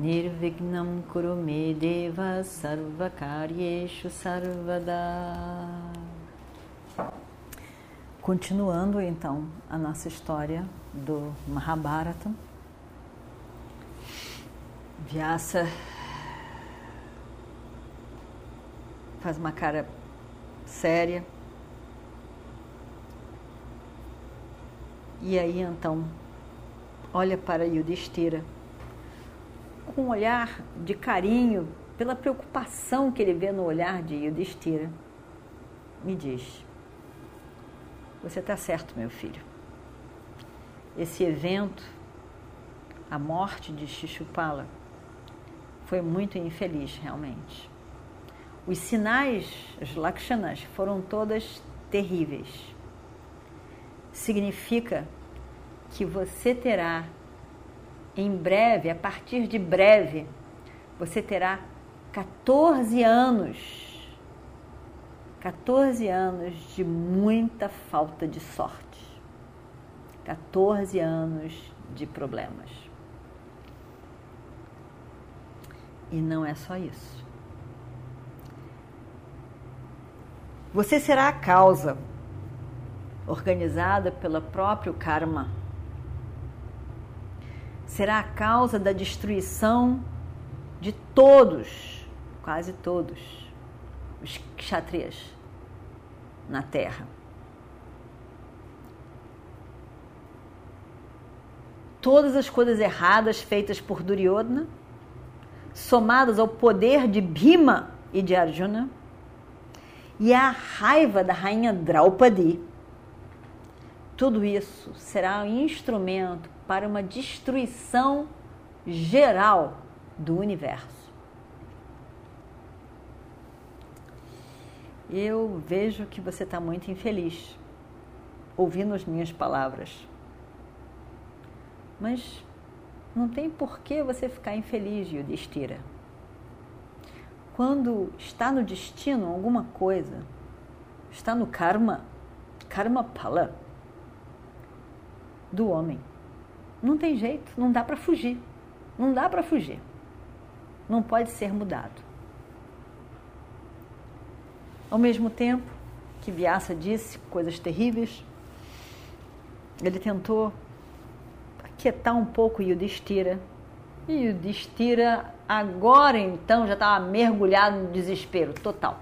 Nirvignam Kurume Deva Sarvakaryeshu Sarvada. Continuando então a nossa história do Mahabharata, Vyasa faz uma cara séria. E aí então olha para Yudhishthira com um olhar de carinho pela preocupação que ele vê no olhar de Yudhishthira me diz você está certo, meu filho. Esse evento, a morte de Shishupala, foi muito infeliz, realmente. Os sinais, as lakshanas, foram todas terríveis. Significa que você terá, em breve, a partir de breve, você terá 14 anos 14 anos de muita falta de sorte. 14 anos de problemas. E não é só isso. Você será a causa organizada pelo próprio karma. Será a causa da destruição de todos, quase todos, os kshatriyas na terra. Todas as coisas erradas feitas por Duryodhana, somadas ao poder de Bhima e de Arjuna, e a raiva da rainha Draupadi, tudo isso será um instrumento para uma destruição geral do universo. eu vejo que você está muito infeliz ouvindo as minhas palavras. Mas não tem por que você ficar infeliz, Yudhishthira. Quando está no destino alguma coisa, está no karma, karma pala do homem. Não tem jeito, não dá para fugir. Não dá para fugir. Não pode ser mudado. Ao mesmo tempo que Vyasa disse coisas terríveis, ele tentou aquietar um pouco Yudhishthira. E Yudhishthira agora então já estava mergulhado no desespero total.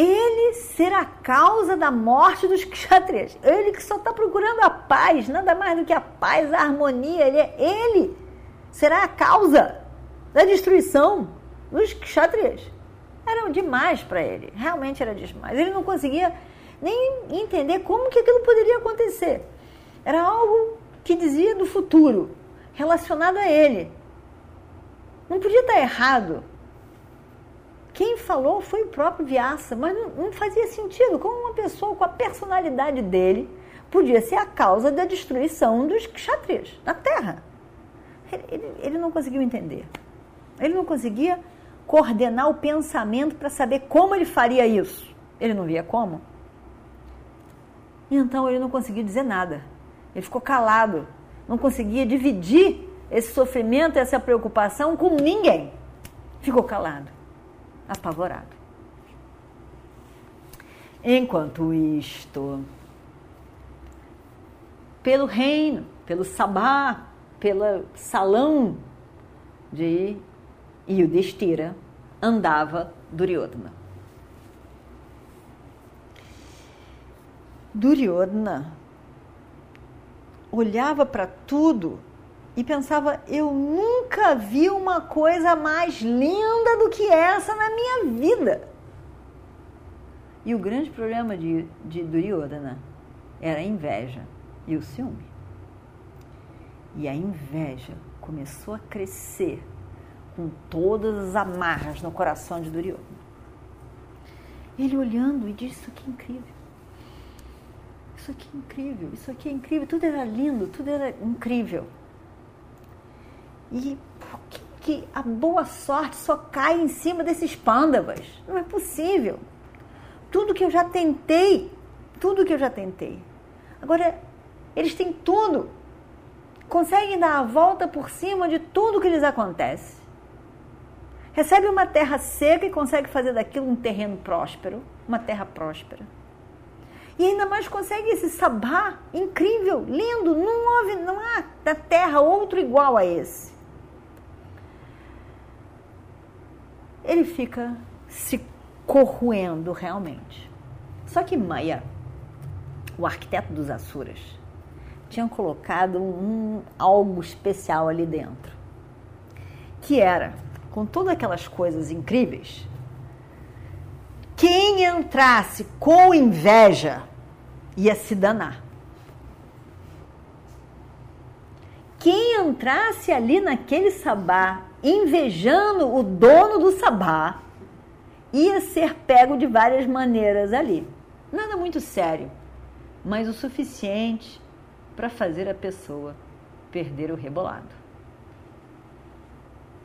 Ele será a causa da morte dos kshatriyas. Ele que só está procurando a paz, nada mais do que a paz, a harmonia. Ele, é, ele será a causa da destruição os kshatriyas eram demais para ele, realmente era demais. Ele não conseguia nem entender como que aquilo poderia acontecer. Era algo que dizia do futuro, relacionado a ele. Não podia estar errado. Quem falou foi o próprio Vyasa, mas não, não fazia sentido. Como uma pessoa com a personalidade dele podia ser a causa da destruição dos kshatriyas na Terra? Ele, ele, ele não conseguiu entender. Ele não conseguia coordenar o pensamento para saber como ele faria isso. Ele não via como. Então ele não conseguia dizer nada. Ele ficou calado. Não conseguia dividir esse sofrimento, essa preocupação com ninguém. Ficou calado, apavorado. Enquanto isto, pelo reino, pelo sabá, pelo salão de o Destira andava Duryodhana. Duryodhana olhava para tudo e pensava: eu nunca vi uma coisa mais linda do que essa na minha vida. E o grande problema de, de Duryodhana era a inveja e o ciúme. E a inveja começou a crescer com todas as amarras no coração de Duryodhana. Ele olhando e disse: Isso aqui é incrível. Isso aqui é incrível, isso aqui é incrível. Tudo era lindo, tudo era incrível. E por que, que a boa sorte só cai em cima desses pândavas? Não é possível. Tudo que eu já tentei, tudo que eu já tentei. Agora, eles têm tudo conseguem dar a volta por cima de tudo que lhes acontece. Recebe uma terra seca e consegue fazer daquilo um terreno próspero, uma terra próspera. E ainda mais consegue esse sabá incrível, lindo, não, houve, não há na terra outro igual a esse. Ele fica se corroendo realmente. Só que Maia, o arquiteto dos Asuras, tinham colocado um, algo especial ali dentro. Que era, com todas aquelas coisas incríveis, quem entrasse com inveja ia se danar. Quem entrasse ali naquele sabá, invejando o dono do sabá, ia ser pego de várias maneiras ali. Nada muito sério, mas o suficiente para fazer a pessoa perder o rebolado.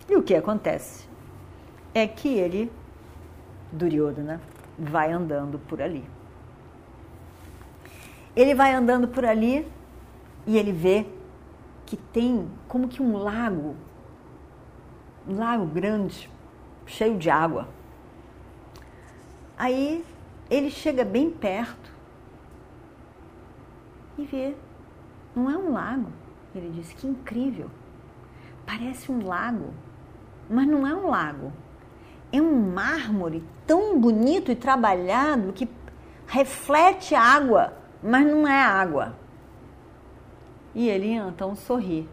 E o que acontece? É que ele, Duryodhana, vai andando por ali. Ele vai andando por ali e ele vê que tem como que um lago, um lago grande, cheio de água. Aí ele chega bem perto e vê não é um lago. Ele disse: Que incrível. Parece um lago, mas não é um lago. É um mármore tão bonito e trabalhado que reflete água, mas não é água. E ele então sorri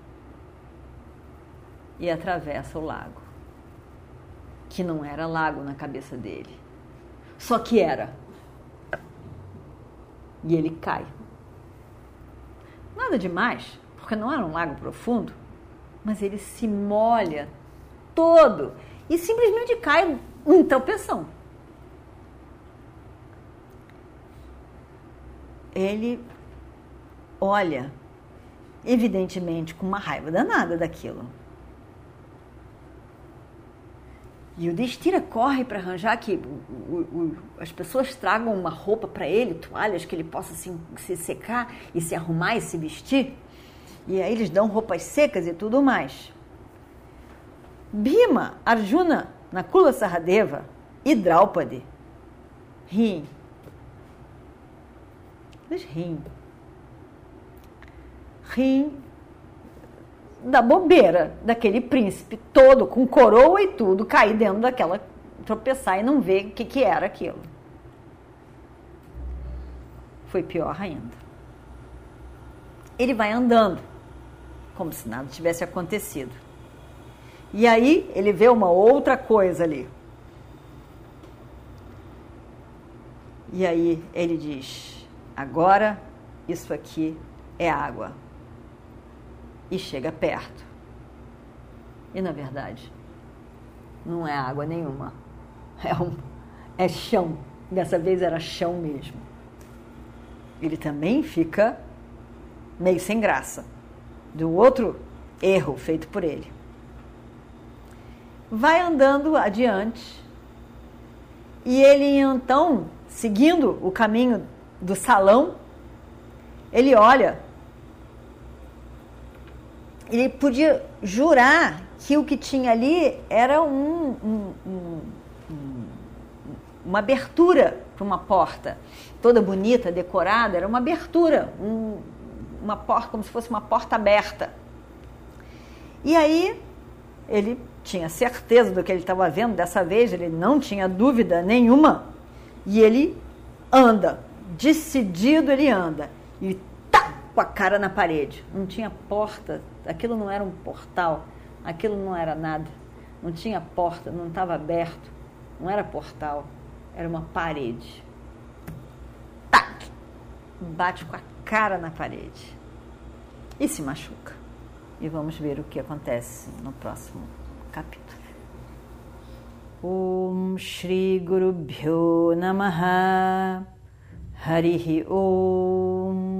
e atravessa o lago, que não era lago na cabeça dele, só que era. E ele cai. Nada demais, porque não era um lago profundo, mas ele se molha todo e simplesmente cai um tropeção. Ele olha, evidentemente, com uma raiva danada daquilo. E o Destira corre para arranjar que o, o, as pessoas tragam uma roupa para ele, toalhas que ele possa se, se secar e se arrumar e se vestir. E aí eles dão roupas secas e tudo mais. Bhima, Arjuna, Nakula Saradeva e Draupadi riem. Eles riem. Riem da bobeira daquele príncipe todo com coroa e tudo cair dentro daquela tropeçar e não ver o que, que era aquilo. Foi pior ainda. Ele vai andando como se nada tivesse acontecido. E aí ele vê uma outra coisa ali. E aí ele diz: agora isso aqui é água e chega perto. E na verdade, não é água nenhuma. É, um, é chão. Dessa vez era chão mesmo. Ele também fica meio sem graça do outro erro feito por ele. Vai andando adiante e ele então, seguindo o caminho do salão, ele olha ele podia jurar que o que tinha ali era um, um, um, uma abertura para uma porta, toda bonita, decorada, era uma abertura, uma porta como se fosse uma porta aberta. E aí ele tinha certeza do que ele estava vendo. Dessa vez, ele não tinha dúvida nenhuma, e ele anda, decidido ele anda, e com a cara na parede. Não tinha porta aquilo não era um portal, aquilo não era nada, não tinha porta, não estava aberto, não era portal, era uma parede. Tac! Bate com a cara na parede e se machuca. e vamos ver o que acontece no próximo capítulo. Om Shri Guru Bhyo Namaha Harihi Om